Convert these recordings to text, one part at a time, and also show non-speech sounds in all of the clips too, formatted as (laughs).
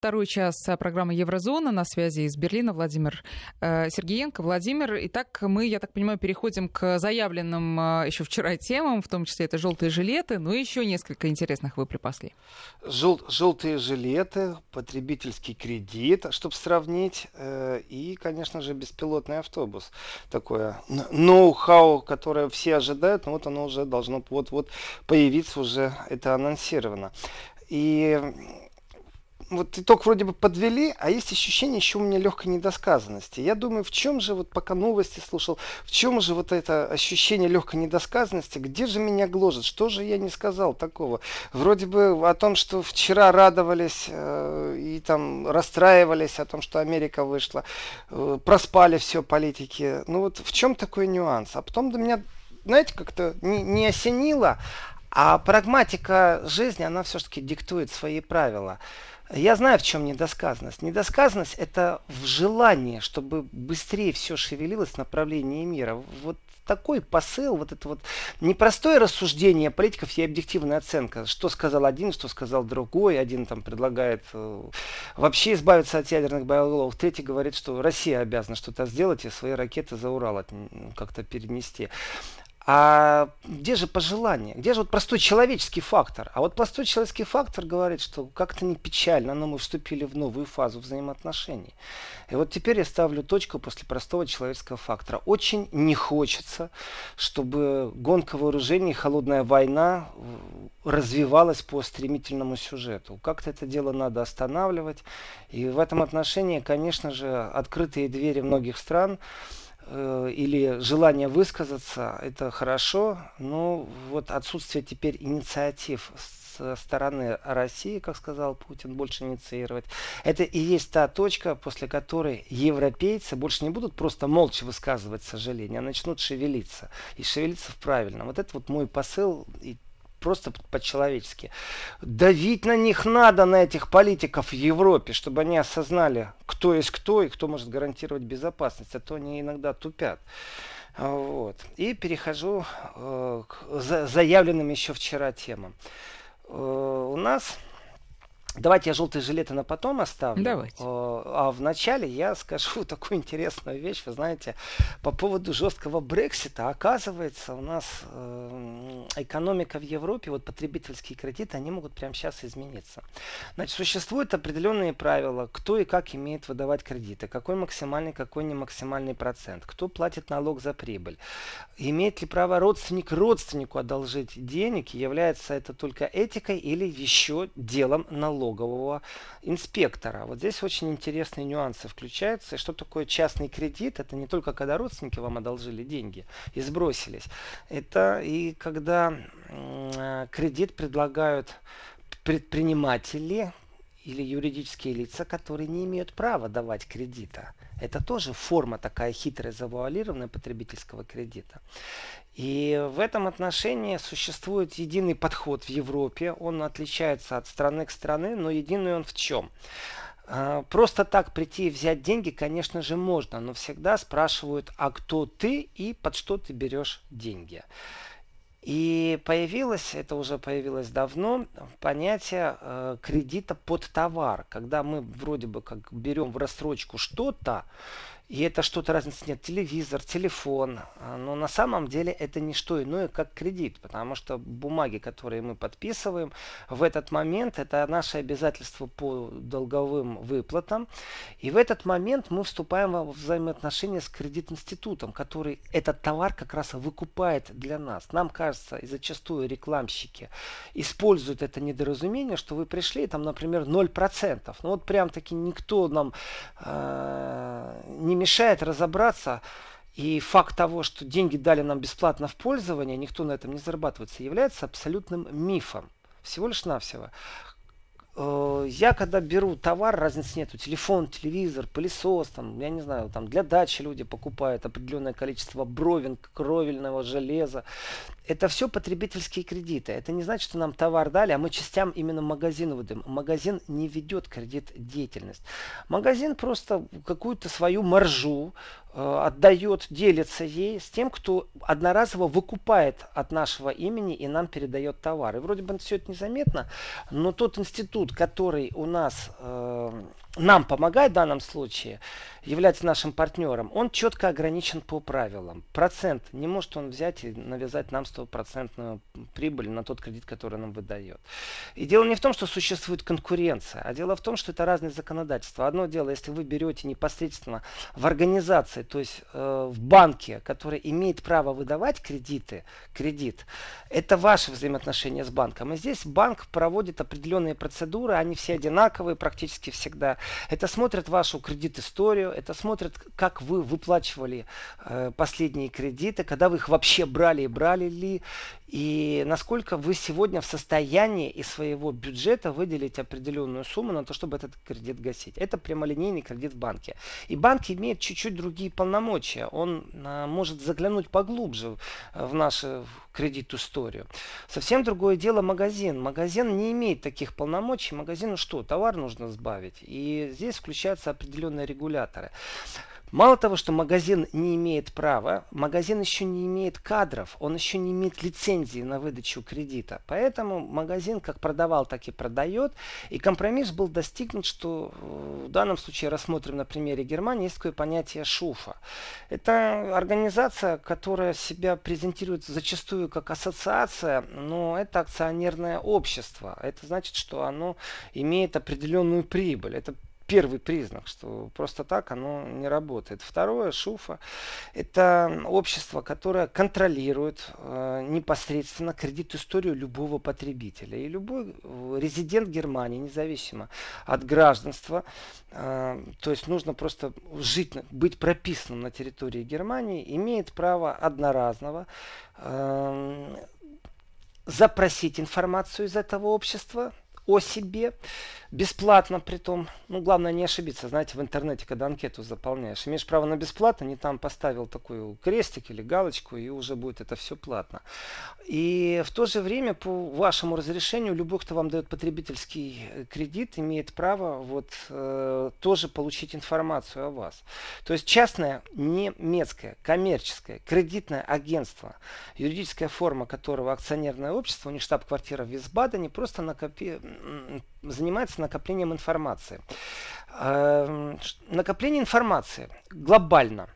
Второй час программы Еврозона на связи из Берлина Владимир э, Сергеенко. Владимир, итак, мы, я так понимаю, переходим к заявленным э, еще вчера темам, в том числе это желтые жилеты, но еще несколько интересных вы припасли. Жел, желтые жилеты, потребительский кредит, чтобы сравнить, э, и, конечно же, беспилотный автобус. Такое ноу-хау, которое все ожидают, но вот оно уже должно вот-вот появиться, уже это анонсировано. И вот итог вроде бы подвели, а есть ощущение еще у меня легкой недосказанности. Я думаю, в чем же, вот пока новости слушал, в чем же вот это ощущение легкой недосказанности, где же меня гложет, что же я не сказал такого? Вроде бы о том, что вчера радовались э, и там расстраивались о том, что Америка вышла, э, проспали все политики. Ну вот в чем такой нюанс? А потом до меня, знаете, как-то не, не осенило, а прагматика жизни, она все-таки диктует свои правила. Я знаю, в чем недосказанность. Недосказанность это в желании, чтобы быстрее все шевелилось в направлении мира. Вот такой посыл, вот это вот непростое рассуждение политиков и объективная оценка. Что сказал один, что сказал другой. Один там предлагает э, вообще избавиться от ядерных боеголовок. Третий говорит, что Россия обязана что-то сделать и свои ракеты за Урал как-то перенести. А где же пожелание? Где же вот простой человеческий фактор? А вот простой человеческий фактор говорит, что как-то не печально, но мы вступили в новую фазу взаимоотношений. И вот теперь я ставлю точку после простого человеческого фактора. Очень не хочется, чтобы гонка вооружений, холодная война развивалась по стремительному сюжету. Как-то это дело надо останавливать. И в этом отношении, конечно же, открытые двери многих стран Э, или желание высказаться, это хорошо, но вот отсутствие теперь инициатив со стороны России, как сказал Путин, больше инициировать. Это и есть та точка, после которой европейцы больше не будут просто молча высказывать сожаление, а начнут шевелиться. И шевелиться в правильном. Вот это вот мой посыл и просто по-человечески. Давить на них надо, на этих политиков в Европе, чтобы они осознали, кто есть кто и кто может гарантировать безопасность. А то они иногда тупят. Вот. И перехожу э, к заявленным еще вчера темам. Э, у нас Давайте я желтые жилеты на потом оставлю. Давайте. А в начале я скажу (laughs) такую интересную вещь. Вы знаете, по поводу жесткого Брексита. Оказывается, у нас э, экономика в Европе, вот потребительские кредиты, они могут прямо сейчас измениться. Значит, существуют определенные правила, кто и как имеет выдавать кредиты. Какой максимальный, какой не максимальный процент. Кто платит налог за прибыль. Имеет ли право родственник родственнику одолжить денег. Является это только этикой или еще делом налога налогового инспектора. Вот здесь очень интересные нюансы включаются. Что такое частный кредит? Это не только когда родственники вам одолжили деньги и сбросились. Это и когда кредит предлагают предприниматели или юридические лица, которые не имеют права давать кредита. Это тоже форма такая хитрая, завуалированная потребительского кредита. И в этом отношении существует единый подход в Европе. Он отличается от страны к стране, но единый он в чем? А, просто так прийти и взять деньги, конечно же, можно, но всегда спрашивают, а кто ты и под что ты берешь деньги. И появилось, это уже появилось давно, понятие э, кредита под товар. Когда мы вроде бы как берем в рассрочку что-то, и это что-то разницы нет. Телевизор, телефон. А, но на самом деле это не что иное, как кредит. Потому что бумаги, которые мы подписываем, в этот момент это наши обязательства по долговым выплатам. И в этот момент мы вступаем во взаимоотношения с кредит-институтом, который этот товар как раз выкупает для нас. Нам кажется, и зачастую рекламщики используют это недоразумение, что вы пришли, там, например, 0%. Ну вот прям таки никто нам э, не мешает разобраться, и факт того, что деньги дали нам бесплатно в пользование, никто на этом не зарабатывается, является абсолютным мифом. Всего лишь навсего. Э, я когда беру товар, разницы нету. Телефон, телевизор, пылесос, там, я не знаю, там для дачи люди покупают определенное количество бровен, кровельного железа. Это все потребительские кредиты. Это не значит, что нам товар дали, а мы частям именно магазин выдаем. Магазин не ведет кредит деятельность. Магазин просто какую-то свою маржу отдает, делится ей с тем, кто одноразово выкупает от нашего имени и нам передает товар. И вроде бы все это незаметно, но тот институт, который у нас э, нам помогает в данном случае, является нашим партнером, он четко ограничен по правилам. Процент не может он взять и навязать нам стопроцентную прибыль на тот кредит, который нам выдает. И дело не в том, что существует конкуренция, а дело в том, что это разные законодательства. Одно дело, если вы берете непосредственно в организации, то есть э, в банке, который имеет право выдавать кредиты, кредит, это ваши взаимоотношения с банком. И здесь банк проводит определенные процедуры, они все одинаковые практически всегда. Это смотрят вашу кредит-историю, это смотрят, как вы выплачивали э, последние кредиты, когда вы их вообще брали и брали ли, и насколько вы сегодня в состоянии из своего бюджета выделить определенную сумму на то, чтобы этот кредит гасить. Это прямолинейный кредит в банке. И банк имеет чуть-чуть другие полномочия. Он а, может заглянуть поглубже в нашу кредит-историю. Совсем другое дело магазин. Магазин не имеет таких полномочий. Магазину что? Товар нужно сбавить. И здесь включаются определенные регуляторы. Мало того, что магазин не имеет права, магазин еще не имеет кадров, он еще не имеет лицензии на выдачу кредита. Поэтому магазин как продавал, так и продает. И компромисс был достигнут, что э, в данном случае рассмотрим на примере Германии, есть такое понятие ШУФа. Это организация, которая себя презентирует зачастую как ассоциация, но это акционерное общество. Это значит, что оно имеет определенную прибыль. Это первый признак, что просто так оно не работает. Второе, ШУФа, это общество, которое контролирует э, непосредственно кредит-историю любого потребителя. И любой э, резидент Германии, независимо от гражданства, э, то есть нужно просто жить, быть прописанным на территории Германии, имеет право одноразного э, запросить информацию из этого общества о себе, бесплатно при том. Ну, главное не ошибиться, знаете, в интернете, когда анкету заполняешь. Имеешь право на бесплатно, не там поставил такой крестик или галочку, и уже будет это все платно. И в то же время, по вашему разрешению, любой, кто вам дает потребительский э, кредит, имеет право вот э, тоже получить информацию о вас. То есть частное немецкое коммерческое кредитное агентство, юридическая форма которого акционерное общество, у них штаб-квартира в Висбадене, просто накопи занимается накоплением информации. Эм, накопление информации глобально.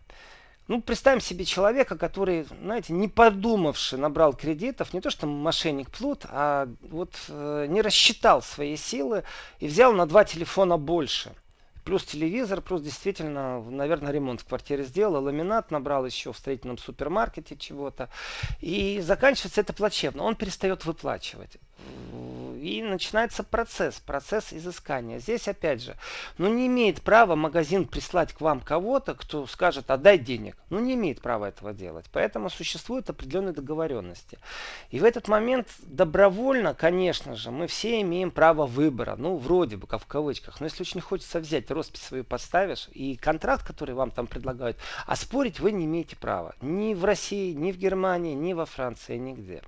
Ну, представим себе человека, который, знаете, не подумавши, набрал кредитов, не то что мошенник плут, а вот э, не рассчитал свои силы и взял на два телефона больше – Плюс телевизор, плюс действительно, наверное, ремонт в квартире сделал, ламинат набрал еще в строительном супермаркете чего-то. И заканчивается это плачевно. Он перестает выплачивать. И начинается процесс, процесс изыскания. Здесь опять же, ну не имеет права магазин прислать к вам кого-то, кто скажет, отдай денег. Ну не имеет права этого делать. Поэтому существуют определенные договоренности. И в этот момент добровольно, конечно же, мы все имеем право выбора. Ну, вроде бы, как в кавычках. Но если очень хочется взять, роспись свою поставишь, и контракт, который вам там предлагают, а спорить вы не имеете права. Ни в России, ни в Германии, ни во Франции, нигде.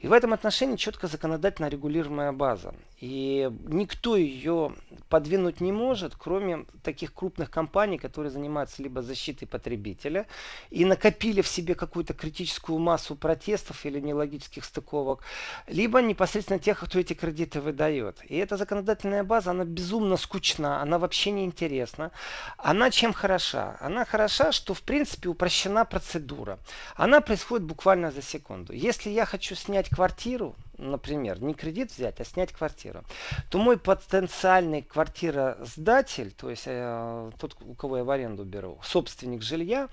И в этом отношении четко законодательно регулируемая база. И никто ее подвинуть не может, кроме таких крупных компаний, которые занимаются либо защитой потребителя и накопили в себе какую-то критическую массу протестов или нелогических стыковок, либо непосредственно тех, кто эти кредиты выдает. И эта законодательная база, она безумно скучна, она вообще не интересна. Она чем хороша? Она хороша, что в принципе упрощена процедура. Она происходит буквально за секунду. Если я хочу снять квартиру, например, не кредит взять, а снять квартиру, то мой потенциальный квартиросдатель, то есть э, тот, у кого я в аренду беру, собственник жилья,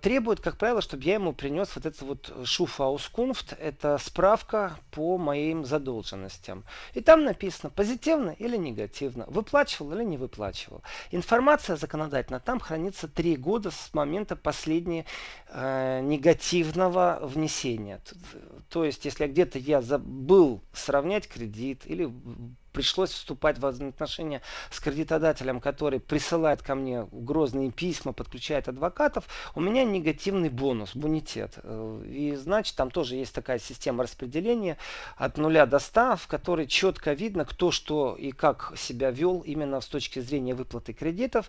требует, как правило, чтобы я ему принес вот это вот Шуфаускунфт, это справка по моим задолженностям. И там написано, позитивно или негативно, выплачивал или не выплачивал. Информация законодательно там хранится три года с момента последнего э, негативного внесения. То есть, если где-то я забыл сравнять кредит или пришлось вступать в отношения с кредитодателем, который присылает ко мне грозные письма, подключает адвокатов, у меня негативный бонус, бонитет. Э, и значит, там тоже есть такая система распределения от нуля до ста, в которой четко видно, кто что и как себя вел именно с точки зрения выплаты кредитов.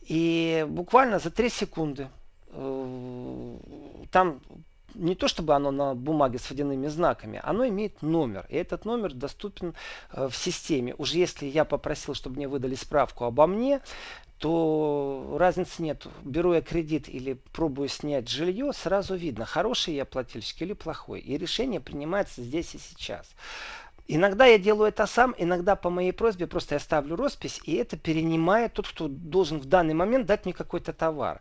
И буквально за 3 секунды э, там не то чтобы оно на бумаге с водяными знаками, оно имеет номер. И этот номер доступен э, в системе. Уже если я попросил, чтобы мне выдали справку обо мне, то разницы нет. Беру я кредит или пробую снять жилье, сразу видно, хороший я плательщик или плохой. И решение принимается здесь и сейчас. Иногда я делаю это сам, иногда по моей просьбе просто я ставлю роспись, и это перенимает тот, кто должен в данный момент дать мне какой-то товар.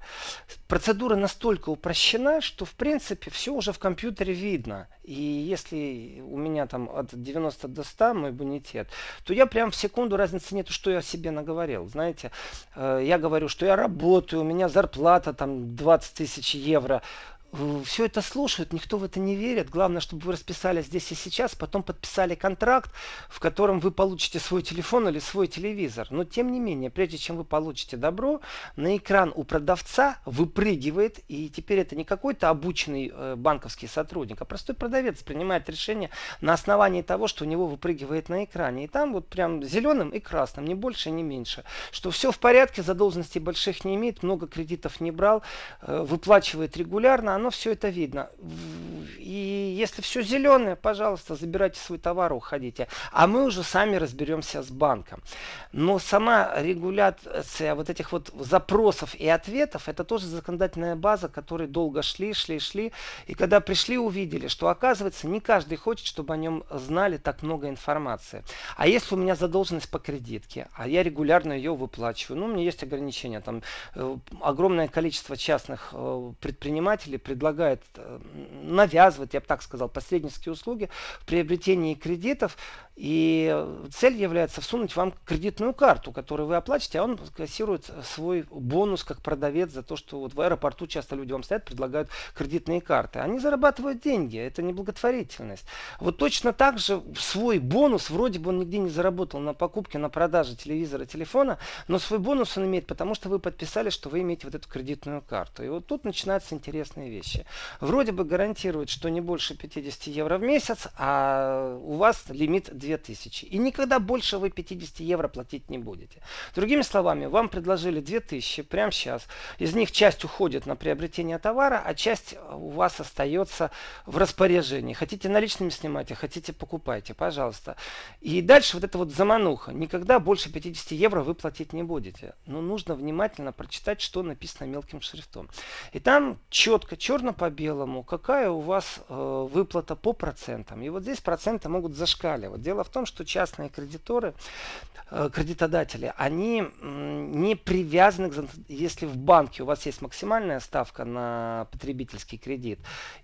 Процедура настолько упрощена, что в принципе все уже в компьютере видно. И если у меня там от 90 до 100 мой бонитет, то я прям в секунду разницы нету, что я себе наговорил. Знаете, э, я говорю, что я работаю, у меня зарплата там 20 тысяч евро все это слушают, никто в это не верит. Главное, чтобы вы расписались здесь и сейчас, потом подписали контракт, в котором вы получите свой телефон или свой телевизор. Но тем не менее, прежде чем вы получите добро, на экран у продавца выпрыгивает, и теперь это не какой-то обученный э, банковский сотрудник, а простой продавец принимает решение на основании того, что у него выпрыгивает на экране. И там вот прям зеленым и красным, не больше, не меньше. Что все в порядке, задолженностей больших не имеет, много кредитов не брал, э, выплачивает регулярно, оно все это видно. И если все зеленое, пожалуйста, забирайте свой товар, уходите. А мы уже сами разберемся с банком. Но сама регуляция вот этих вот запросов и ответов, это тоже законодательная база, которой долго шли, шли, шли. И когда пришли, увидели, что оказывается не каждый хочет, чтобы о нем знали так много информации. А если у меня задолженность по кредитке, а я регулярно ее выплачиваю, ну, у меня есть ограничения. Там э, огромное количество частных э, предпринимателей предлагает, э, навязывает, я бы так сказал, посреднические услуги в приобретении кредитов. И цель является всунуть вам кредитную карту, которую вы оплачиваете, а он кассирует свой бонус как продавец за то, что вот в аэропорту часто люди вам стоят, предлагают кредитные карты. Они зарабатывают деньги, это не благотворительность. Вот точно так же свой бонус, вроде бы он нигде не заработал на покупке, на продаже телевизора, телефона, но свой бонус он имеет, потому что вы подписали, что вы имеете вот эту кредитную карту. И вот тут начинаются интересные вещи. Вроде бы гарантирует, что не больше 50 евро в месяц, а у вас лимит 2000. И никогда больше вы 50 евро платить не будете. Другими словами, вам предложили 2000 прямо сейчас. Из них часть уходит на приобретение товара, а часть у вас остается в распоряжении. Хотите наличными снимать, а хотите покупайте, пожалуйста. И дальше вот эта вот замануха. Никогда больше 50 евро вы платить не будете. Но нужно внимательно прочитать, что написано мелким шрифтом. И там четко, черно по белому, какая у вас э, выплата по процентам. И вот здесь проценты могут зашкаливать. Дело в том, что частные кредиторы, э, кредитодатели, они не привязаны, к, если в банке у вас есть максимальная ставка на потребительский кредит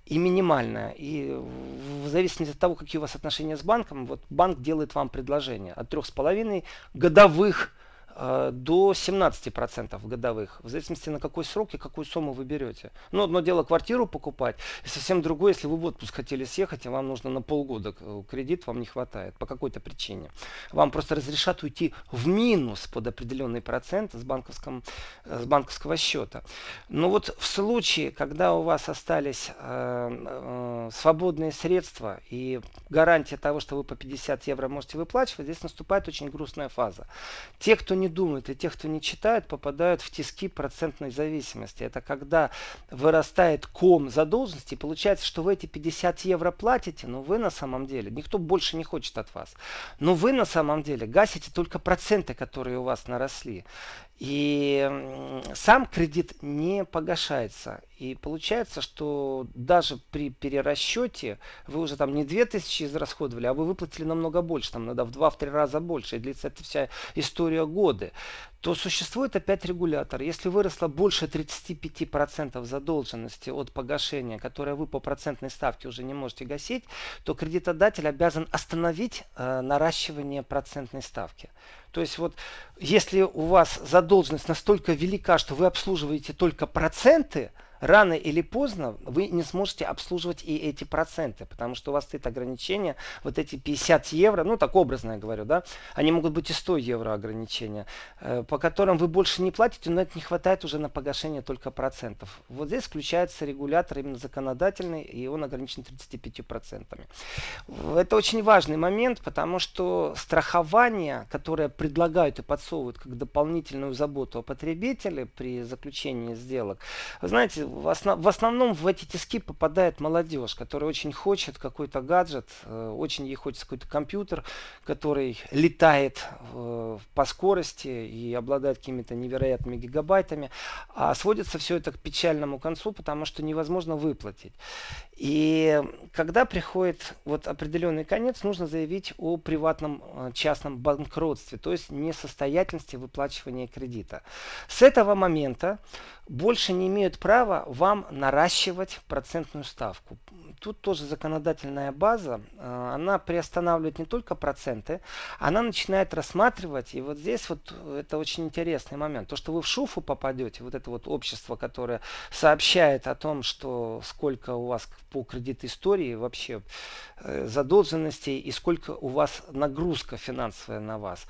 и минимальная, и в зависимости от того, какие у вас отношения с банком, вот банк делает вам предложение от 3,5 годовых до 17% годовых, в зависимости на какой срок и какую сумму вы берете. Но одно дело квартиру покупать, и совсем другое, если вы в отпуск хотели съехать, и вам нужно на полгода кредит, вам не хватает по какой-то причине. Вам просто разрешат уйти в минус под определенный процент с, банковском, э, с банковского счета. Но вот в случае, когда у вас остались э, э, свободные средства и гарантия того, что вы по 50 евро можете выплачивать, здесь наступает очень грустная фаза. Те, кто не думают, и те, кто не читает, попадают в тиски процентной зависимости. Это когда вырастает ком задолженности, получается, что вы эти 50 евро платите, но вы на самом деле, никто больше не хочет от вас, но вы на самом деле гасите только проценты, которые у вас наросли. И сам кредит не погашается. И получается, что даже при перерасчете вы уже там не 2000 израсходовали, а вы выплатили намного больше, там надо в 2-3 раза больше, и длится эта вся история годы то существует опять регулятор. Если выросло больше 35% задолженности от погашения, которое вы по процентной ставке уже не можете гасить, то кредитодатель обязан остановить э, наращивание процентной ставки. То есть вот если у вас задолженность настолько велика, что вы обслуживаете только проценты, рано или поздно вы не сможете обслуживать и эти проценты, потому что у вас стоит ограничение, вот эти 50 евро, ну так образно я говорю, да, они могут быть и 100 евро ограничения, э, по которым вы больше не платите, но это не хватает уже на погашение только процентов. Вот здесь включается регулятор именно законодательный, и он ограничен 35%. Это очень важный момент, потому что страхование, которое предлагают и подсовывают как дополнительную заботу о потребителе при заключении сделок, вы знаете, в, основ, в основном в эти тиски попадает молодежь, которая очень хочет какой-то гаджет, э, очень ей хочется какой-то компьютер, который летает э, по скорости и обладает какими-то невероятными гигабайтами. А сводится все это к печальному концу, потому что невозможно выплатить. И когда приходит вот определенный конец, нужно заявить о приватном э, частном банкротстве, то есть несостоятельности выплачивания кредита. С этого момента больше не имеют права вам наращивать процентную ставку. Тут тоже законодательная база, э, она приостанавливает не только проценты, она начинает рассматривать, и вот здесь вот это очень интересный момент, то, что вы в шуфу попадете, вот это вот общество, которое сообщает о том, что сколько у вас по кредит истории вообще э, задолженностей и сколько у вас нагрузка финансовая на вас.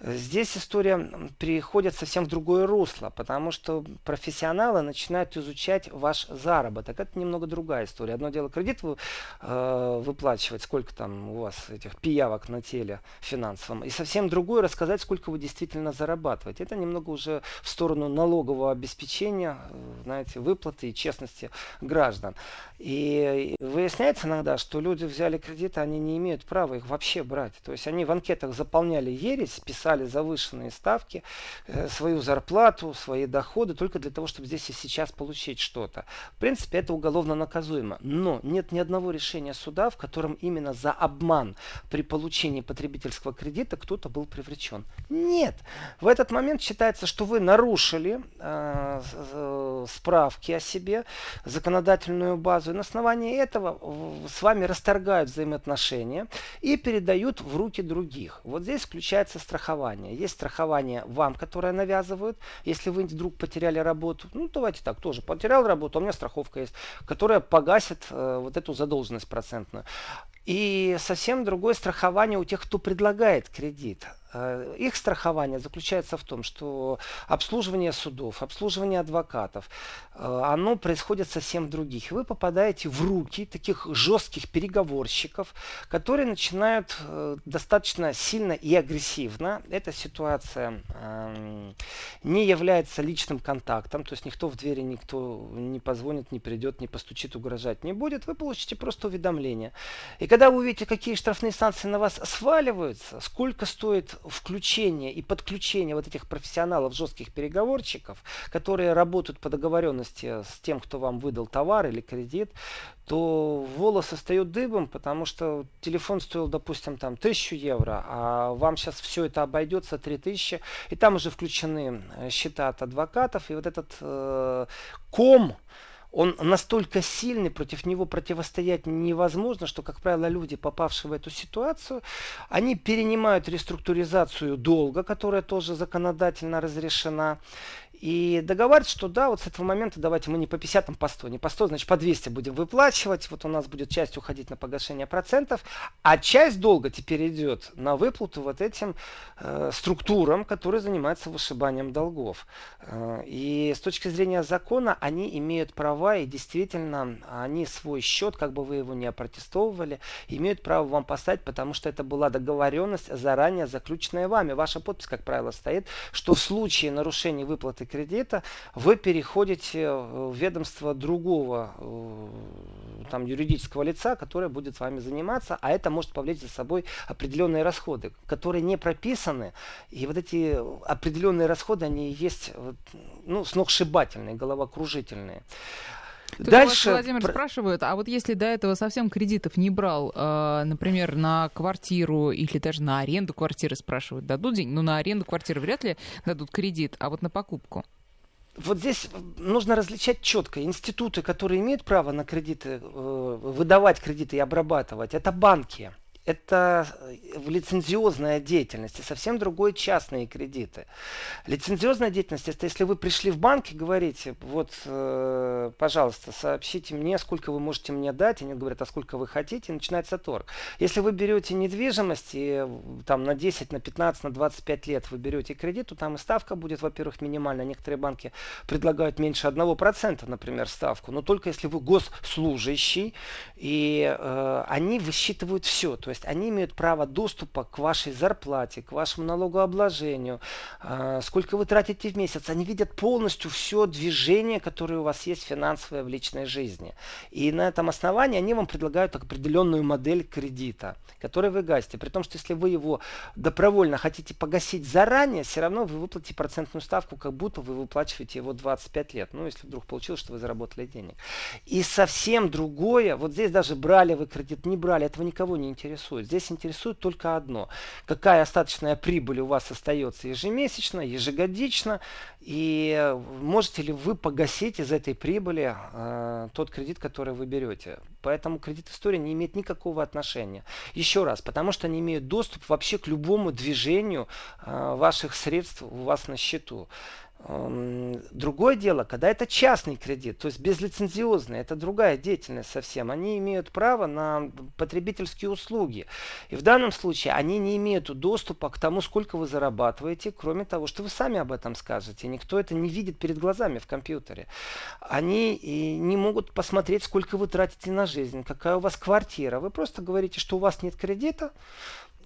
Здесь история переходит совсем в другое русло, потому что профессионалы начинают изучать ваш заработок. Это немного другая история. Одно дело кредит вы, э, выплачивать, сколько там у вас этих пиявок на теле финансовом, и совсем другое рассказать, сколько вы действительно зарабатываете. Это немного уже в сторону налогового обеспечения, э, знаете, выплаты и честности граждан. И выясняется иногда, что люди взяли кредиты, они не имеют права их вообще брать. То есть они в анкетах заполняли ересь, писали завышенные ставки, э, свою зарплату, свои доходы, только для того, чтобы здесь и сейчас получить что-то. В принципе, это уголовно наказуемо. Но нет ни одного решения суда, в котором именно за обман при получении потребительского кредита кто-то был привлечен. Нет. В этот момент считается, что вы нарушили э, э, справки о себе, законодательную базу, и на основании этого с вами расторгают взаимоотношения и передают в руки других. Вот здесь включается страхование. Есть страхование вам, которое навязывают. Если вы вдруг потеряли работу, ну давайте так, тоже потерял работу, у меня страховка есть, которая погасит э, вот эту задолженность процентную. И совсем другое страхование у тех, кто предлагает кредит. Э, их страхование заключается в том, что обслуживание судов, обслуживание адвокатов, э, оно происходит совсем других. Вы попадаете в руки таких жестких переговорщиков, которые начинают э, достаточно сильно и агрессивно. Эта ситуация эм, не является личным контактом, то есть никто в двери, никто не позвонит, не придет, не постучит, угрожать не будет. Вы получите просто уведомление. И когда вы увидите, какие штрафные санкции на вас сваливаются, сколько стоит включение и подключение вот этих профессионалов, жестких переговорщиков, которые работают по договоренности с тем, кто вам выдал товар или кредит, то волосы встают дыбом, потому что телефон стоил, допустим, там тысячу евро, а вам сейчас все это обойдется 3000, и там уже включены э, счета от адвокатов, и вот этот э, ком, он настолько сильный, против него противостоять невозможно, что, как правило, люди, попавшие в эту ситуацию, они перенимают реструктуризацию долга, которая тоже законодательно разрешена, и договариваться, что да, вот с этого момента давайте мы не по 50, а по 100. Не по 100, значит по 200 будем выплачивать. Вот у нас будет часть уходить на погашение процентов. А часть долга теперь идет на выплату вот этим э, структурам, которые занимаются вышибанием долгов. Э, и с точки зрения закона они имеют права и действительно они свой счет, как бы вы его не опротестовывали, имеют право вам поставить, потому что это была договоренность заранее заключенная вами. Ваша подпись, как правило, стоит, что в случае нарушения выплаты кредита, вы переходите в ведомство другого э, там, юридического лица, которое будет с вами заниматься, а это может повлечь за собой определенные расходы, которые не прописаны. И вот эти определенные расходы, они есть ну, сногсшибательные, головокружительные. Тут Дальше... Вас, Владимир, спрашивают, а вот если до этого совсем кредитов не брал, э, например, на квартиру или даже на аренду квартиры спрашивают, дадут деньги? Ну, на аренду квартиры вряд ли дадут кредит, а вот на покупку? Вот здесь нужно различать четко. Институты, которые имеют право на кредиты, э, выдавать кредиты и обрабатывать, это банки. Это в лицензиозная деятельность и совсем другой частные кредиты. Лицензиозная деятельность это если вы пришли в банк и говорите, вот, э, пожалуйста, сообщите мне, сколько вы можете мне дать, они говорят, а сколько вы хотите, и начинается торг. Если вы берете недвижимость и там на 10, на 15, на 25 лет вы берете кредит, то там и ставка будет, во-первых, минимальная. Некоторые банки предлагают меньше 1%, например, ставку, но только если вы госслужащий, и э, они высчитывают все. То есть они имеют право доступа к вашей зарплате, к вашему налогообложению, э, сколько вы тратите в месяц. Они видят полностью все движение, которое у вас есть финансовое в личной жизни. И на этом основании они вам предлагают определенную модель кредита, который вы гасите. При том, что если вы его добровольно хотите погасить заранее, все равно вы выплатите процентную ставку, как будто вы выплачиваете его 25 лет. Ну, если вдруг получилось, что вы заработали денег. И совсем другое, вот здесь даже брали вы кредит, не брали, этого никого не интересует. Здесь интересует только одно. Какая остаточная прибыль у вас остается ежемесячно, ежегодично, и можете ли вы погасить из этой прибыли э, тот кредит, который вы берете. Поэтому кредит история не имеет никакого отношения. Еще раз, потому что они имеют доступ вообще к любому движению э, ваших средств у вас на счету. Другое дело, когда это частный кредит, то есть безлицензиозный, это другая деятельность совсем. Они имеют право на потребительские услуги. И в данном случае они не имеют доступа к тому, сколько вы зарабатываете, кроме того, что вы сами об этом скажете. Никто это не видит перед глазами в компьютере. Они и не могут посмотреть, сколько вы тратите на жизнь, какая у вас квартира. Вы просто говорите, что у вас нет кредита,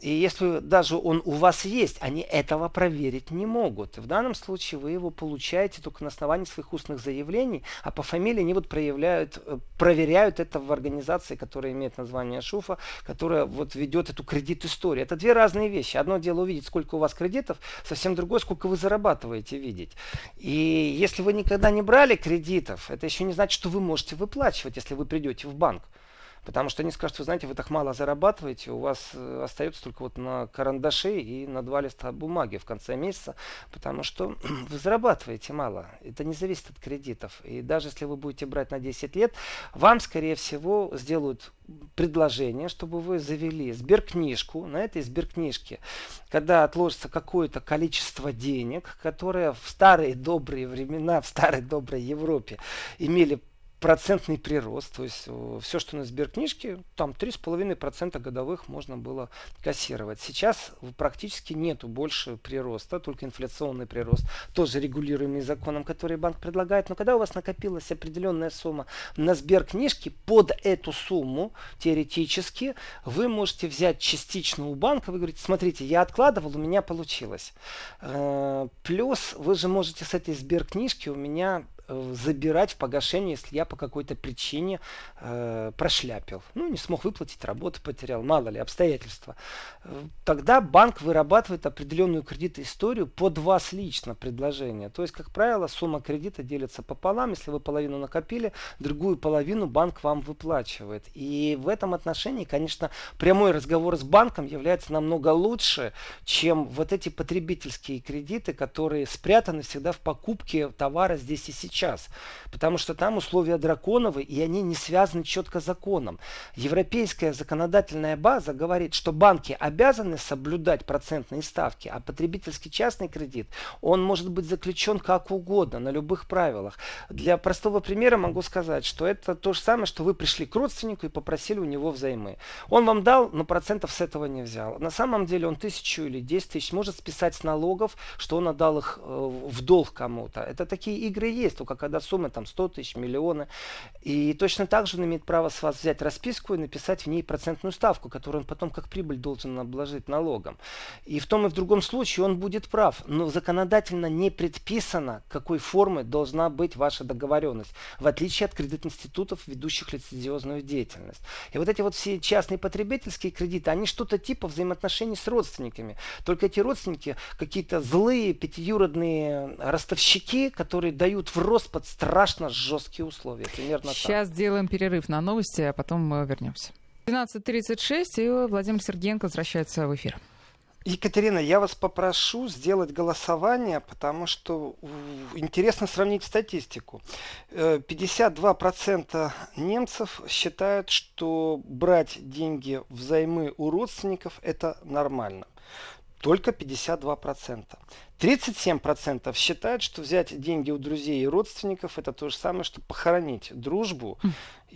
и если даже он у вас есть, они этого проверить не могут. В данном случае вы его получаете только на основании своих устных заявлений, а по фамилии они вот проявляют, э, проверяют это в организации, которая имеет название ШУФа, которая вот ведет эту кредит-историю. Это две разные вещи. Одно дело увидеть, сколько у вас кредитов, совсем другое, сколько вы зарабатываете видеть. И если вы никогда не брали кредитов, это еще не значит, что вы можете выплачивать, если вы придете в банк. Потому что они скажут, вы знаете, вы так мало зарабатываете, у вас э, остается только вот на карандаше и на два листа бумаги в конце месяца, потому что (clears throat) вы зарабатываете мало. Это не зависит от кредитов. И даже если вы будете брать на 10 лет, вам, скорее всего, сделают предложение, чтобы вы завели сберкнижку. На этой сберкнижке, когда отложится какое-то количество денег, которое в старые добрые времена, в старой доброй Европе имели процентный прирост, то есть э, все, что на сберкнижке, там 3,5% годовых можно было кассировать. Сейчас практически нету больше прироста, только инфляционный прирост, тоже регулируемый законом, который банк предлагает. Но когда у вас накопилась определенная сумма на сберкнижке, под эту сумму теоретически вы можете взять частично у банка, вы говорите, смотрите, я откладывал, у меня получилось. Э, плюс вы же можете с этой сберкнижки у меня Э, забирать в погашение, если я по какой-то причине э, прошляпил. Ну, не смог выплатить, работу потерял, мало ли, обстоятельства. Э, тогда банк вырабатывает определенную кредитную под вас лично предложение. То есть, как правило, сумма кредита делится пополам. Если вы половину накопили, другую половину банк вам выплачивает. И в этом отношении, конечно, прямой разговор с банком является намного лучше, чем вот эти потребительские кредиты, которые спрятаны всегда в покупке товара здесь и сейчас сейчас, потому что там условия драконовые, и они не связаны четко законом. Европейская законодательная база говорит, что банки обязаны соблюдать процентные ставки, а потребительский частный кредит, он может быть заключен как угодно, на любых правилах. Для простого примера могу сказать, что это то же самое, что вы пришли к родственнику и попросили у него взаймы. Он вам дал, но процентов с этого не взял. На самом деле он тысячу или десять тысяч может списать с налогов, что он отдал их э, в долг кому-то. Это такие игры есть только когда сумма там 100 тысяч, миллионы. И точно так же он имеет право с вас взять расписку и написать в ней процентную ставку, которую он потом как прибыль должен обложить налогом. И в том и в другом случае он будет прав. Но законодательно не предписано, какой формы должна быть ваша договоренность, в отличие от кредит-институтов, ведущих лицензиозную деятельность. И вот эти вот все частные потребительские кредиты, они что-то типа взаимоотношений с родственниками. Только эти родственники какие-то злые, пятиюродные ростовщики, которые дают в рост под страшно жесткие условия. Примерно Сейчас так. делаем перерыв на новости, а потом мы вернемся. 12.36, и Владимир Сергеенко возвращается в эфир. Екатерина, я вас попрошу сделать голосование, потому что интересно сравнить статистику. 52% э, немцев считают, что брать деньги взаймы у родственников это нормально. Только 52%. 37% считают, что взять деньги у друзей и родственников это то же самое, что похоронить дружбу.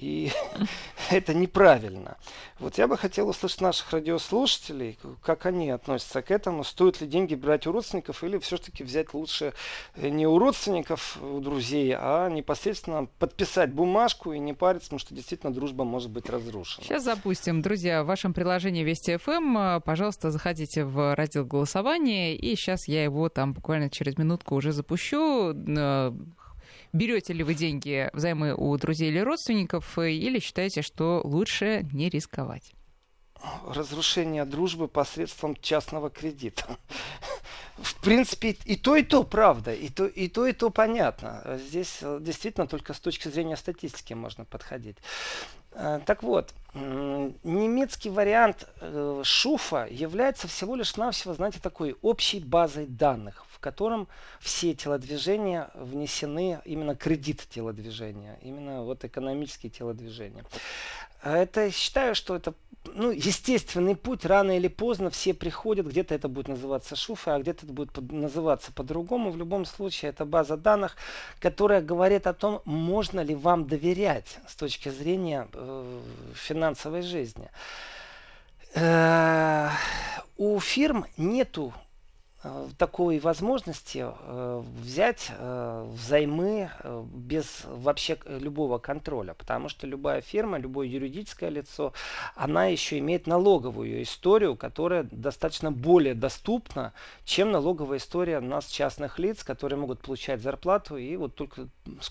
И (laughs) это неправильно. Вот я бы хотел услышать наших радиослушателей, как они относятся к этому. Стоит ли деньги брать у родственников или все-таки взять лучше э, не у родственников, у друзей, а непосредственно подписать бумажку и не париться, потому что действительно дружба может быть разрушена. Сейчас запустим. Друзья, в вашем приложении Вести ФМ, эм, э, пожалуйста, заходите в раздел голосования, и сейчас я его там буквально через минутку уже запущу. Э, берете ли вы деньги взаймы у друзей или родственников, э, или считаете, что лучше не рисковать? Разрушение дружбы посредством частного кредита. В принципе, и то, и то правда, и то, и то, и то понятно. Здесь э, действительно только с точки зрения статистики можно подходить. Так вот, немецкий вариант шуфа является всего лишь навсего, знаете, такой общей базой данных в котором все телодвижения внесены, именно кредит телодвижения, именно вот экономические телодвижения. Это считаю, что это ну, естественный путь, рано или поздно все приходят, где-то это будет называться шуфа, а где-то это будет под, называться по-другому. В любом случае, это база данных, которая говорит о том, можно ли вам доверять с точки зрения э, финансовой жизни. Э, у фирм нету Э, такой возможности э, взять взаймы без вообще любого контроля, потому что любая фирма, любое юридическое лицо, она еще имеет налоговую историю, которая достаточно более доступна, чем налоговая история нас частных лиц, которые могут получать зарплату и вот только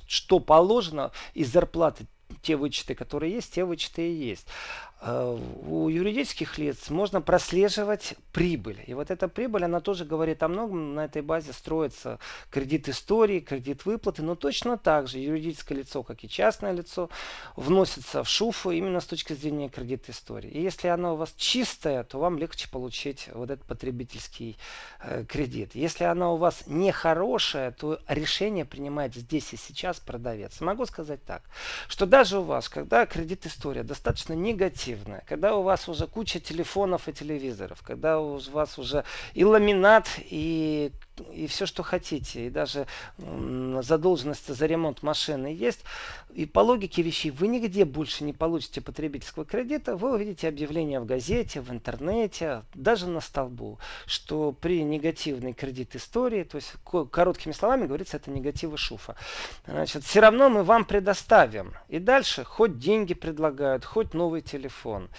что положено из зарплаты те вычеты, которые есть, те вычеты и есть. Э, у юридических лиц можно прослеживать прибыль. И вот эта прибыль, она тоже говорит о многом. На этой базе строится кредит истории, кредит выплаты. Но точно так же юридическое лицо, как и частное лицо, вносится в шуфу именно с точки зрения кредит истории. И если оно у вас чистое, то вам легче получить вот этот потребительский э, кредит. Если оно у вас нехорошее, то решение принимает здесь и сейчас продавец. Могу сказать так, что даже у вас, когда кредит история достаточно негативная, примитивное, когда у вас уже куча телефонов и телевизоров, когда у вас уже и ламинат, и и все, что хотите, и даже задолженность за ремонт машины есть. И по логике вещей вы нигде больше не получите потребительского кредита, вы увидите объявление в газете, в интернете, даже на столбу, что при негативной кредит истории, то есть короткими словами говорится, это негативы шуфа, значит, все равно мы вам предоставим. И дальше хоть деньги предлагают, хоть новый телефон.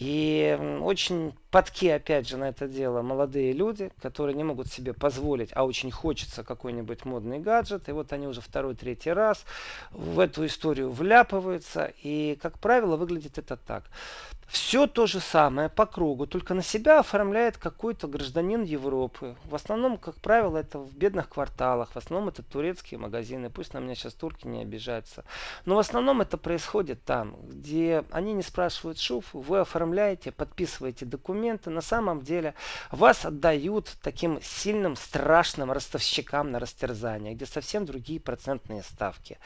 И очень подки, опять же, на это дело молодые люди, которые не могут себе позволить, а очень хочется какой-нибудь модный гаджет. И вот они уже второй, третий раз в эту историю вляпываются. И, как правило, выглядит это так. Все то же самое по кругу, только на себя оформляет какой-то гражданин Европы. В основном, как правило, это в бедных кварталах, в основном это турецкие магазины. Пусть на меня сейчас турки не обижаются. Но в основном это происходит там, где они не спрашивают шуф, вы оформляете, подписываете документы. На самом деле вас отдают таким сильным, страшным ростовщикам на растерзание, где совсем другие процентные ставки.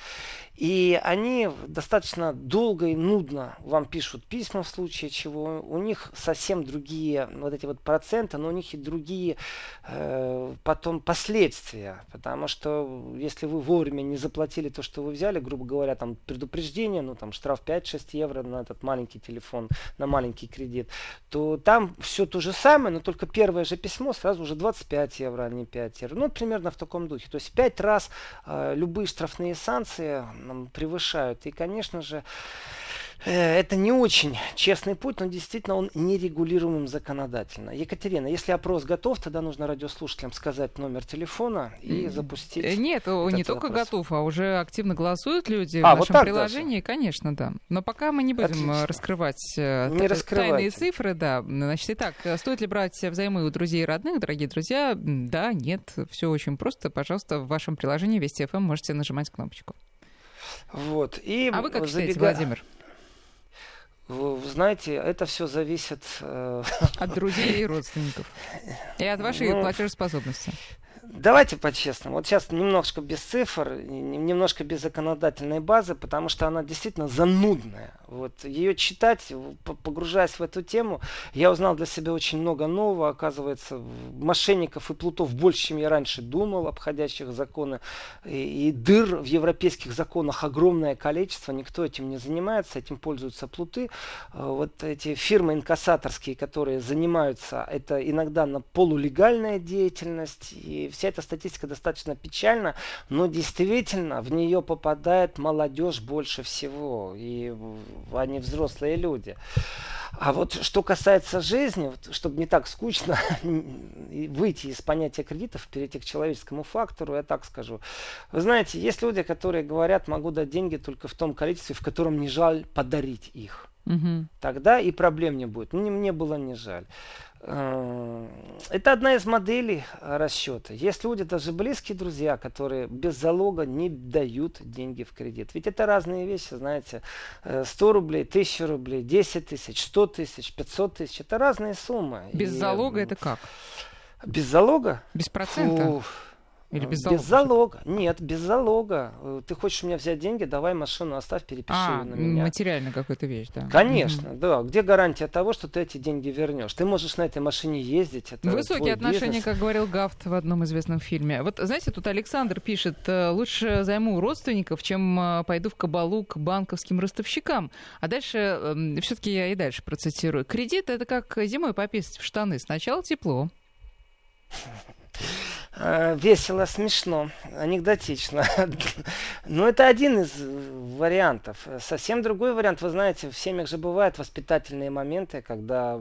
И они достаточно долго и нудно вам пишут письма в случае чего у них совсем другие вот эти вот проценты, но у них и другие э, потом последствия. Потому что если вы вовремя не заплатили то, что вы взяли, грубо говоря, там предупреждение, ну там штраф 5-6 евро на этот маленький телефон, на маленький кредит, то там все то же самое, но только первое же письмо сразу уже 25 евро, а не 5 евро. Ну, примерно в таком духе. То есть 5 раз э, любые штрафные санкции превышают. И, конечно же, Э, это не очень честный путь, но действительно он нерегулируемым законодательно. Екатерина, если опрос готов, тогда нужно радиослушателям сказать номер телефона и запустить. Э, нет, не только опрос. готов, а уже активно голосуют люди а, в нашем вот приложении, даже? конечно, да. Но пока мы не будем Отлично. раскрывать э, не тайные цифры, да. Значит, итак, стоит ли брать взаймы у друзей и родных, дорогие друзья? Да, нет, все очень просто. Пожалуйста, в вашем приложении Вести ФМ можете нажимать кнопочку. Вот. И а вы как забега... считаете, Владимир? Вы знаете, это все зависит... Э, от друзей и родственников. И от вашей (laughs) ну, платежеспособности. Давайте по-честному. Вот сейчас немножко без цифр, немножко без законодательной базы, потому что она действительно занудная. Вот ее читать, погружаясь в эту тему, я узнал для себя очень много нового. Оказывается, мошенников и плутов больше, чем я раньше думал, обходящих законы. И, и дыр в европейских законах огромное количество. Никто этим не занимается, этим пользуются плуты. А вот эти фирмы инкассаторские, которые занимаются, это иногда на полулегальная деятельность. И вся эта статистика достаточно печальна, но действительно в нее попадает молодежь больше всего. И они взрослые люди. А вот что касается жизни, вот, чтобы не так скучно (laughs) выйти из понятия кредитов, перейти к человеческому фактору, я так скажу. Вы знаете, есть люди, которые говорят, могу дать деньги только в том количестве, в котором не жаль подарить их. Угу. Тогда и проблем не будет. Мне, мне было не жаль. Э, это одна из моделей расчета. Есть люди, даже близкие друзья, которые без залога не дают деньги в кредит. Ведь это разные вещи, знаете. 100 э, рублей, 1000 рублей, 10 тысяч, 100 тысяч, 500 тысяч. Это разные суммы. Без И, залога это как? Без залога? Без процента? Фу. Или без залога? Без залога. Нет, без залога. Э, ты хочешь у меня взять деньги, давай машину оставь, перепиши а, ее на меня. материально какая-то вещь, да. Конечно, mm-hmm. да. Где гарантия того, что ты эти деньги вернешь? Ты можешь на этой машине ездить. Это Высокие отношения, бизнес. как говорил Гафт в одном известном фильме. Вот, знаете, тут Александр пишет, «Э, лучше займу у родственников, чем э, пойду в кабалу к банковским ростовщикам. А дальше, эм, все-таки я и дальше процитирую. Кредит — это как зимой пописать в штаны. Сначала тепло. (laughs) Э, весело, смешно, анекдотично. (laughs) Но это один из вариантов. Совсем другой вариант, вы знаете, в семьях же бывают воспитательные моменты, когда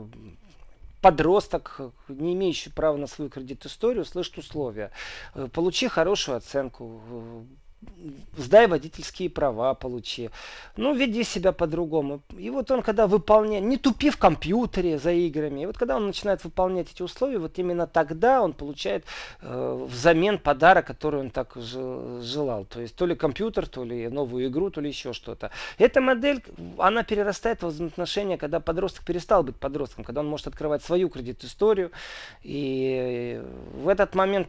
подросток, не имеющий права на свою кредит историю, слышит условия. Э, получи хорошую оценку, сдай водительские права, получи. Ну, веди себя по-другому. И вот он, когда выполняет, не тупи в компьютере за играми, и вот когда он начинает выполнять эти условия, вот именно тогда он получает э, взамен подарок, который он так желал. То есть то ли компьютер, то ли новую игру, то ли еще что-то. Эта модель, она перерастает в взаимоотношения, когда подросток перестал быть подростком, когда он может открывать свою кредит-историю. И в этот момент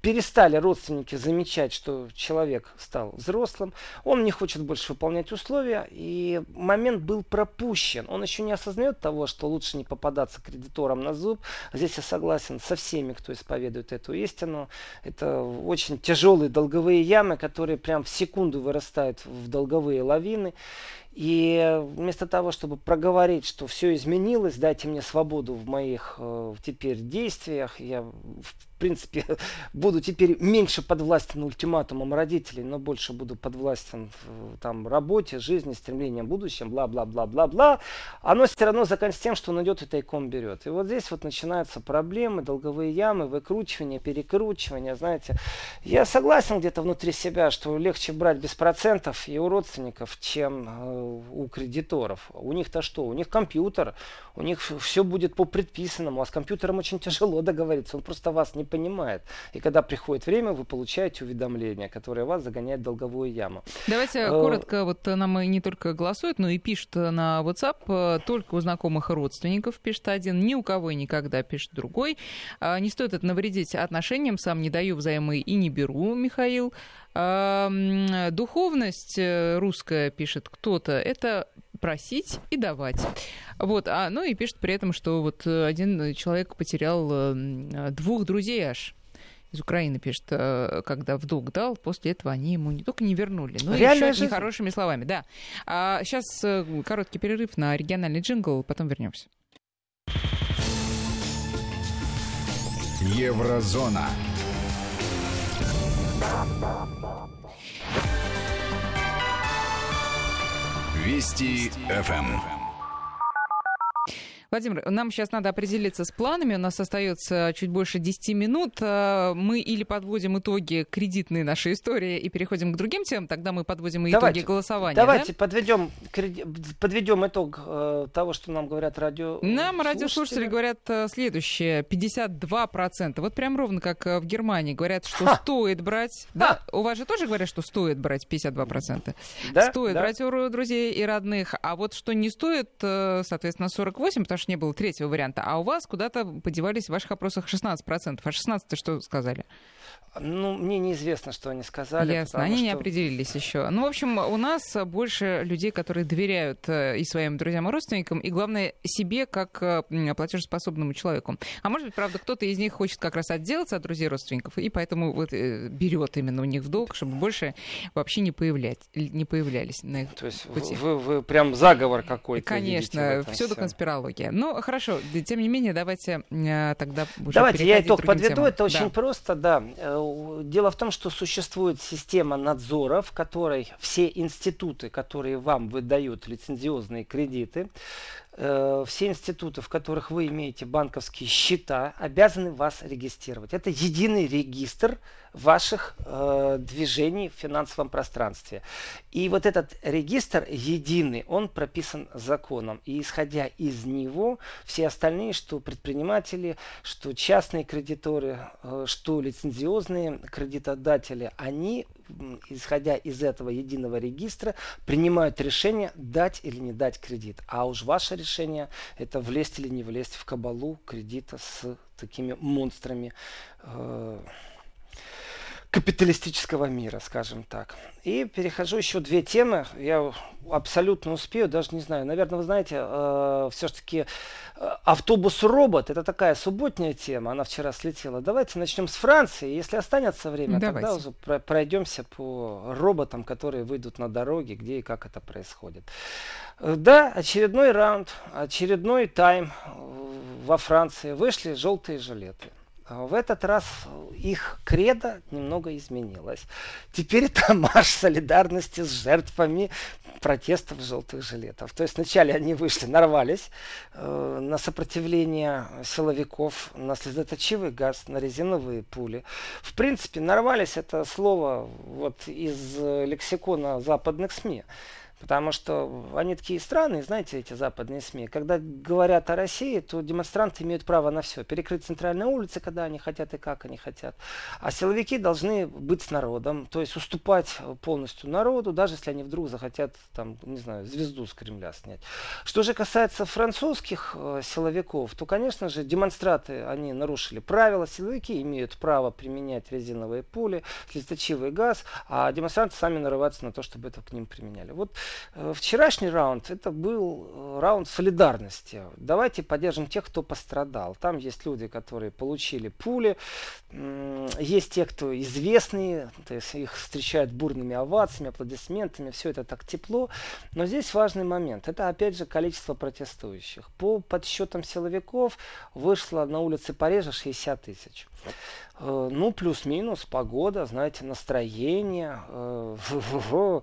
перестали родственники замечать, что человек стал взрослым, он не хочет больше выполнять условия, и момент был пропущен. Он еще не осознает того, что лучше не попадаться кредиторам на зуб. Здесь я согласен со всеми, кто исповедует эту истину. Это очень тяжелые долговые ямы, которые прям в секунду вырастают в долговые лавины. И вместо того, чтобы проговорить, что все изменилось, дайте мне свободу в моих э, теперь действиях, я в принципе (laughs) буду теперь меньше подвластен ультиматумам родителей, но больше буду подвластен в там, работе, жизни, стремлениям, будущем, бла-бла-бла-бла-бла, оно все равно заканчивается тем, что он идет и тайком берет. И вот здесь вот начинаются проблемы, долговые ямы, выкручивание, перекручивание, знаете. Я согласен где-то внутри себя, что легче брать без процентов и у родственников, чем э, у кредиторов. У них-то что? У них компьютер, у них все будет по предписанному, а с компьютером очень тяжело (laughs) договориться, он просто вас не понимает. И когда приходит время, вы получаете уведомление, которое вас загоняет в долговую яму. Давайте э, коротко, вот нам и не только голосуют, но и пишут на WhatsApp, э, только у знакомых и родственников пишет один, ни у кого и никогда пишет другой. А, не стоит это навредить отношениям, сам не даю взаймы и не беру, Михаил. Духовность э, русская, пишет кто-то, это просить и давать. Вот, а, ну и пишет при этом, что вот один человек потерял э, двух друзей аж из Украины пишет, э, когда в долг дал, после этого они ему не только не вернули, но и еще жизнь. нехорошими словами. Да. А сейчас короткий перерыв на региональный джингл, потом вернемся. Еврозона. Вести ФМ. Владимир, нам сейчас надо определиться с планами. У нас остается чуть больше 10 минут. Э, мы или подводим итоги кредитной нашей истории и переходим к другим темам, тогда мы подводим итоги давайте, голосования. Давайте да? подведем, подведем итог э, того, что нам говорят радио. Нам радиослушатели говорят э, следующее: 52%. Вот прям ровно как в Германии говорят, что Ха! стоит брать. Да, у вас же тоже говорят, что стоит брать 52%. Да, стоит да. брать у друзей и родных. А вот что не стоит, соответственно, 48, потому что не было третьего варианта. А у вас куда-то подевались в ваших опросах 16%. А 16 что сказали? Ну, мне неизвестно, что они сказали. Ясно, они что... не определились еще. Ну, в общем, у нас больше людей, которые доверяют э, и своим друзьям и родственникам, и, главное, себе как э, платежеспособному человеку. А может быть, правда, кто-то из них хочет как раз отделаться от друзей и родственников, и поэтому вот э, берет именно у них в долг, чтобы больше вообще не, появлять, не появлялись на их То есть пути. Вы, вы, вы прям заговор какой-то Конечно, всюду конспирология. Ну, хорошо, тем не менее, давайте тогда уже Давайте я итог подведу, темам. это очень да. просто, да Дело в том, что существует система надзора, в которой все институты, которые вам выдают лицензиозные кредиты, Э, все институты, в которых вы имеете банковские счета, обязаны вас регистрировать. Это единый регистр ваших э, движений в финансовом пространстве. И вот этот регистр единый, он прописан законом. И исходя из него, все остальные, что предприниматели, что частные кредиторы, э, что лицензиозные кредитодатели, они исходя из этого единого регистра, принимают решение дать или не дать кредит. А уж ваше решение это влезть или не влезть в кабалу кредита с такими монстрами. Э- капиталистического мира, скажем так. И перехожу еще две темы. Я абсолютно успею, даже не знаю. Наверное, вы знаете, э, все-таки э, автобус-робот это такая субботняя тема. Она вчера слетела. Давайте начнем с Франции. Если останется время, Давайте. тогда уже про- пройдемся по роботам, которые выйдут на дороге, где и как это происходит. Да, очередной раунд, очередной тайм э, во Франции. Вышли желтые жилеты. А в этот раз их кредо немного изменилось. Теперь это (laughs) марш солидарности с жертвами протестов желтых жилетов. То есть вначале они вышли, нарвались э, на сопротивление силовиков, на слезоточивый газ, на резиновые пули. В принципе, нарвались это слово вот из лексикона западных СМИ. Потому что они такие странные, знаете, эти западные СМИ. Когда говорят о России, то демонстранты имеют право на все. Перекрыть центральные улицы, когда они хотят и как они хотят. А силовики должны быть с народом, то есть уступать полностью народу, даже если они вдруг захотят, там, не знаю, звезду с Кремля снять. Что же касается французских э, силовиков, то, конечно же, демонстраты, они нарушили правила. Силовики имеют право применять резиновые пули, слезоточивый газ, а демонстранты сами нарываются на то, чтобы это к ним применяли. Вот вчерашний раунд это был э, раунд солидарности. Давайте поддержим тех, кто пострадал. Там есть люди, которые получили пули, есть те, кто известные, то есть их встречают бурными овациями, аплодисментами, все это так тепло. Но здесь важный момент. Это опять же количество протестующих. По подсчетам силовиков вышло на улице Парижа 60 тысяч. Э, ну, плюс-минус, погода, знаете, настроение. (laughs)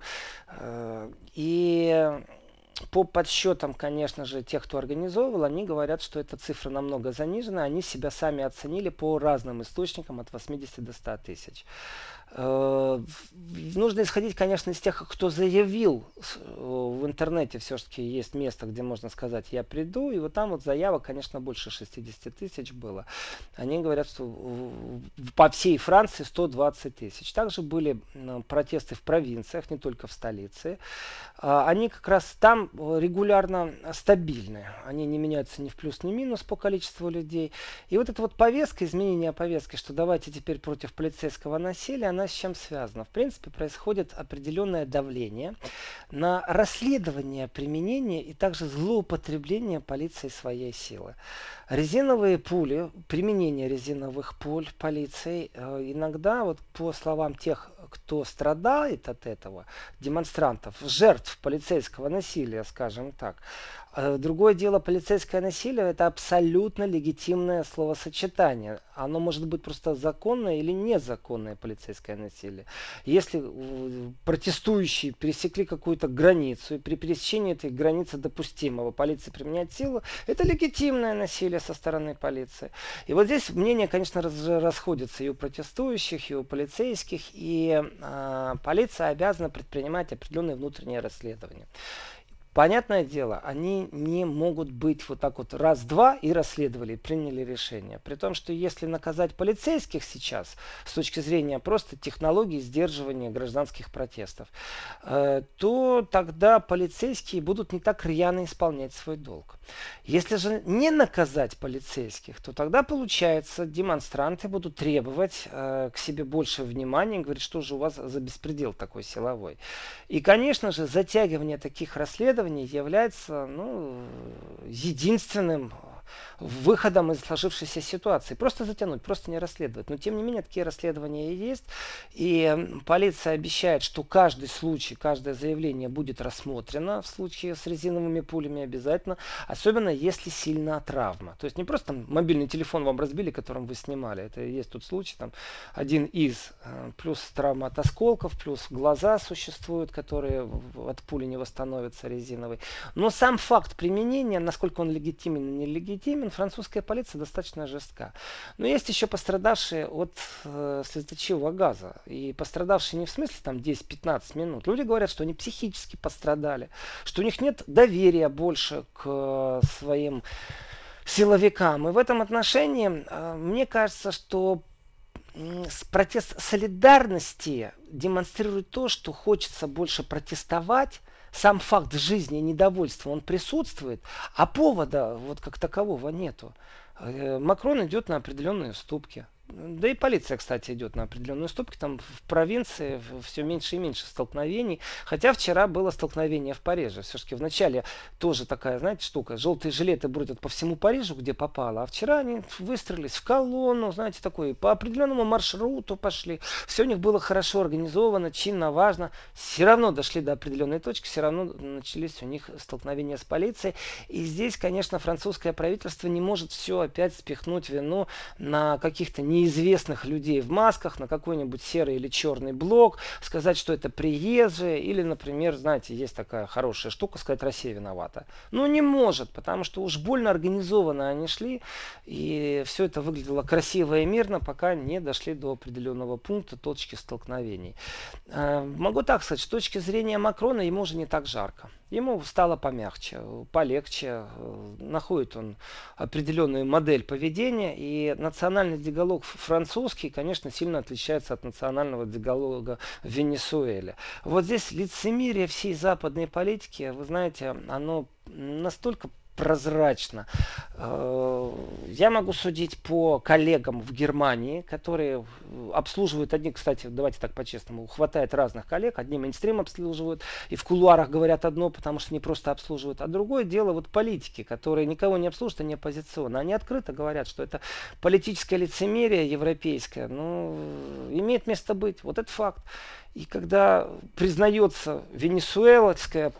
И по подсчетам, конечно же, тех, кто организовывал, они говорят, что эта цифра намного занижена. Они себя сами оценили по разным источникам от 80 до 100 тысяч. Э, нужно исходить, конечно, из тех, кто заявил э, в интернете, все-таки есть место, где можно сказать, я приду, и вот там вот заявок, конечно, больше 60 тысяч было. Они говорят, что по всей Франции 120 тысяч. Также были протесты в провинциях, не только в столице. А, они как раз там регулярно стабильны. Они не меняются ни в плюс, ни в минус по количеству людей. И вот эта вот повестка, изменение повестки, что давайте теперь против полицейского насилия, она с чем связана? В принципе, происходит определенное давление на расследование применения и также злоупотребление полицией своей силы. Резиновые пули, применение резиновых пуль полицией, э, иногда, вот по словам тех, кто страдает от этого, демонстрантов, жертв полицейского насилия, скажем так, другое дело, полицейское насилие – это абсолютно легитимное словосочетание. Оно может быть просто законное или незаконное полицейское насилие. Если э, протестующие пересекли какую-то границу, и при пересечении этой границы допустимого полиция применяет силу, это легитимное насилие со стороны полиции. И вот здесь мнения, конечно, расходятся и у протестующих, и у полицейских, и э, полиция обязана предпринимать определенные внутренние расследования. Понятное дело, они не могут быть вот так вот раз-два и расследовали, приняли решение. При том, что если наказать полицейских сейчас, с точки зрения просто технологии сдерживания гражданских протестов, э, то тогда полицейские будут не так рьяно исполнять свой долг. Если же не наказать полицейских, то тогда получается, демонстранты будут требовать э, к себе больше внимания, говорить, что же у вас за беспредел такой силовой. И, конечно же, затягивание таких расследований расследование является ну, единственным выходом из сложившейся ситуации. Просто затянуть, просто не расследовать. Но тем не менее такие расследования и есть. И полиция обещает, что каждый случай, каждое заявление будет рассмотрено в случае с резиновыми пулями обязательно. Особенно если сильная травма. То есть не просто там, мобильный телефон вам разбили, которым вы снимали. Это есть тот случай, там один из. Э, плюс травма от осколков, плюс глаза существуют, которые от пули не восстановятся резиновой. Но сам факт применения, насколько он легитимен или нелегитимен, термин французская полиция достаточно жестка. Но есть еще пострадавшие от э, слезоточивого газа. И пострадавшие не в смысле там 10-15 минут. Люди говорят, что они психически пострадали, что у них нет доверия больше к э, своим силовикам. И в этом отношении э, мне кажется, что протест солидарности демонстрирует то, что хочется больше протестовать, сам факт жизни недовольства, он присутствует, а повода вот как такового нету. Э, Макрон идет на определенные уступки. Да и полиция, кстати, идет на определенные уступки. Там в провинции все меньше и меньше столкновений. Хотя вчера было столкновение в Париже. Все-таки вначале тоже такая, знаете, штука. Желтые жилеты бродят по всему Парижу, где попало. А вчера они выстроились в колонну, знаете, такой, по определенному маршруту пошли. Все у них было хорошо организовано, чинно, важно. Все равно дошли до определенной точки, все равно начались у них столкновения с полицией. И здесь, конечно, французское правительство не может все опять спихнуть вину на каких-то не неизвестных людей в масках на какой-нибудь серый или черный блок, сказать, что это приезжие, или, например, знаете, есть такая хорошая штука, сказать, Россия виновата. Ну, не может, потому что уж больно организованно они шли, и все это выглядело красиво и мирно, пока не дошли до определенного пункта, точки столкновений. Э, могу так сказать, с точки зрения Макрона ему уже не так жарко. Ему стало помягче, полегче, находит он определенную модель поведения, и национальный диалог французский, конечно, сильно отличается от национального диалога в Венесуэле. Вот здесь лицемерие всей западной политики, вы знаете, оно настолько прозрачно. Э, я могу судить по коллегам в Германии, которые обслуживают одни, кстати, давайте так по-честному, хватает разных коллег, одни мейнстрим обслуживают, и в кулуарах говорят одно, потому что не просто обслуживают, а другое дело вот политики, которые никого не обслуживают, они оппозиционные. Они открыто говорят, что это политическое лицемерие европейское, ну, имеет место быть. Вот это факт. И когда признается венесуэльская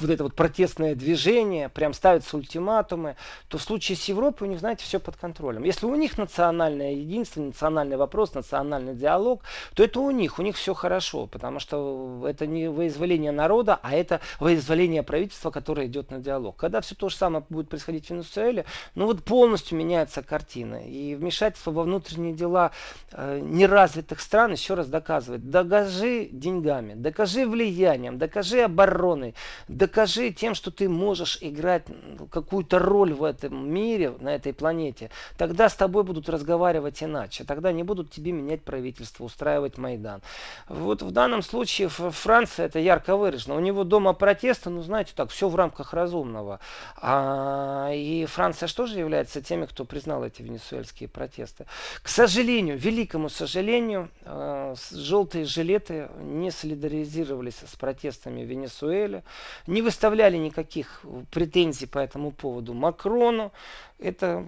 вот это вот протестное движение, прям ставятся ультиматумы, то в случае с Европой у них, знаете, все под контролем. Если у них национальное единство, национальный вопрос, национальный диалог, то это у них, у них все хорошо, потому что это не вызволение народа, а это вызволение правительства, которое идет на диалог. Когда все то же самое будет происходить в Венесуэле, ну вот полностью меняется картина. И вмешательство во внутренние дела э, неразвитых стран еще раз доказывает. Докажи деньгами, докажи влиянием, докажи обороной, докажи докажи тем, что ты можешь играть какую-то роль в этом мире, на этой планете, тогда с тобой будут разговаривать иначе. Тогда не будут тебе менять правительство, устраивать Майдан. Вот в данном случае Франция это ярко выражено. У него дома протесты, ну знаете так, все в рамках разумного. А, и Франция что же является теми, кто признал эти венесуэльские протесты? К сожалению, великому сожалению, э, желтые жилеты не солидаризировались с протестами в Венесуэле, не выставляли никаких претензий по этому поводу Макрону. Это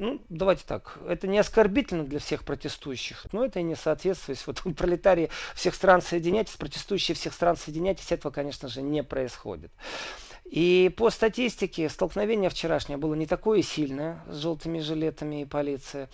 ну, давайте так, это не оскорбительно для всех протестующих, но это и не соответствует. (laughs) Вот пролетарии всех стран соединяйтесь, протестующие всех стран соединяйтесь, этого, конечно же, не происходит. И по статистике столкновение вчерашнее было не такое сильное с желтыми жилетами и полицией.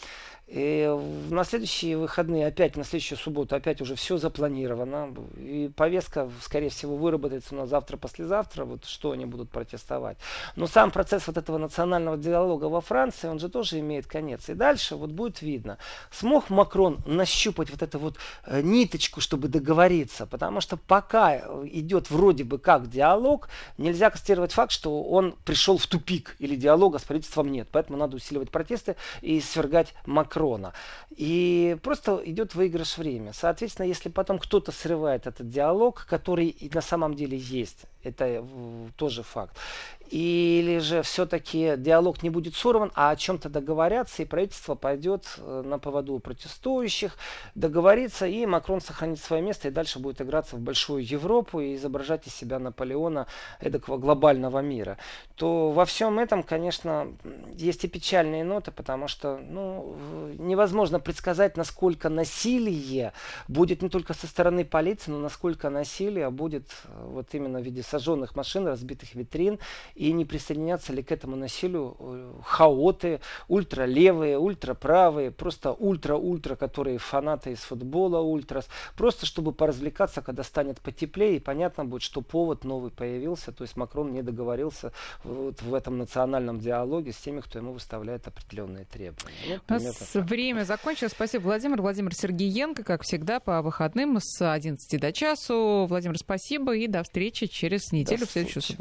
И на следующие выходные, опять на следующую субботу, опять уже все запланировано. И повестка, скорее всего, выработается у нас завтра-послезавтра, вот что они будут протестовать. Но сам процесс вот этого национального диалога во Франции, он же тоже имеет конец. И дальше вот будет видно, смог Макрон нащупать вот эту вот э, ниточку, чтобы договориться. Потому что пока идет вроде бы как диалог, нельзя констатировать факт, что он пришел в тупик или диалога с правительством нет. Поэтому надо усиливать протесты и свергать Макрона. Макрона. И просто идет выигрыш времени. Соответственно, если потом кто-то срывает этот диалог, который на самом деле есть, это тоже факт, или же все-таки диалог не будет сорван, а о чем-то договорятся, и правительство пойдет э, на поводу протестующих, договорится, и Макрон сохранит свое место и дальше будет играться в большую Европу и изображать из себя Наполеона эдакого глобального мира. То во всем этом, конечно, есть и печальные ноты, потому что ну, невозможно предсказать, насколько насилие будет не только со стороны полиции, но насколько насилие будет э, вот именно в виде сожженных машин, разбитых витрин и не присоединятся ли к этому насилию э, хаоты, ультралевые, ультраправые, просто ультра-ультра, которые фанаты из футбола, ультрас, просто чтобы поразвлекаться, когда станет потеплее, и понятно будет, что повод новый появился, то есть Макрон не договорился вот в этом национальном диалоге с теми, кто ему выставляет определенные требования. Ну, У нас время закончилось. Спасибо, Владимир. Владимир Сергеенко, как всегда, по выходным с 11 до часу. Владимир, спасибо и до встречи через неделю в следующую субботу.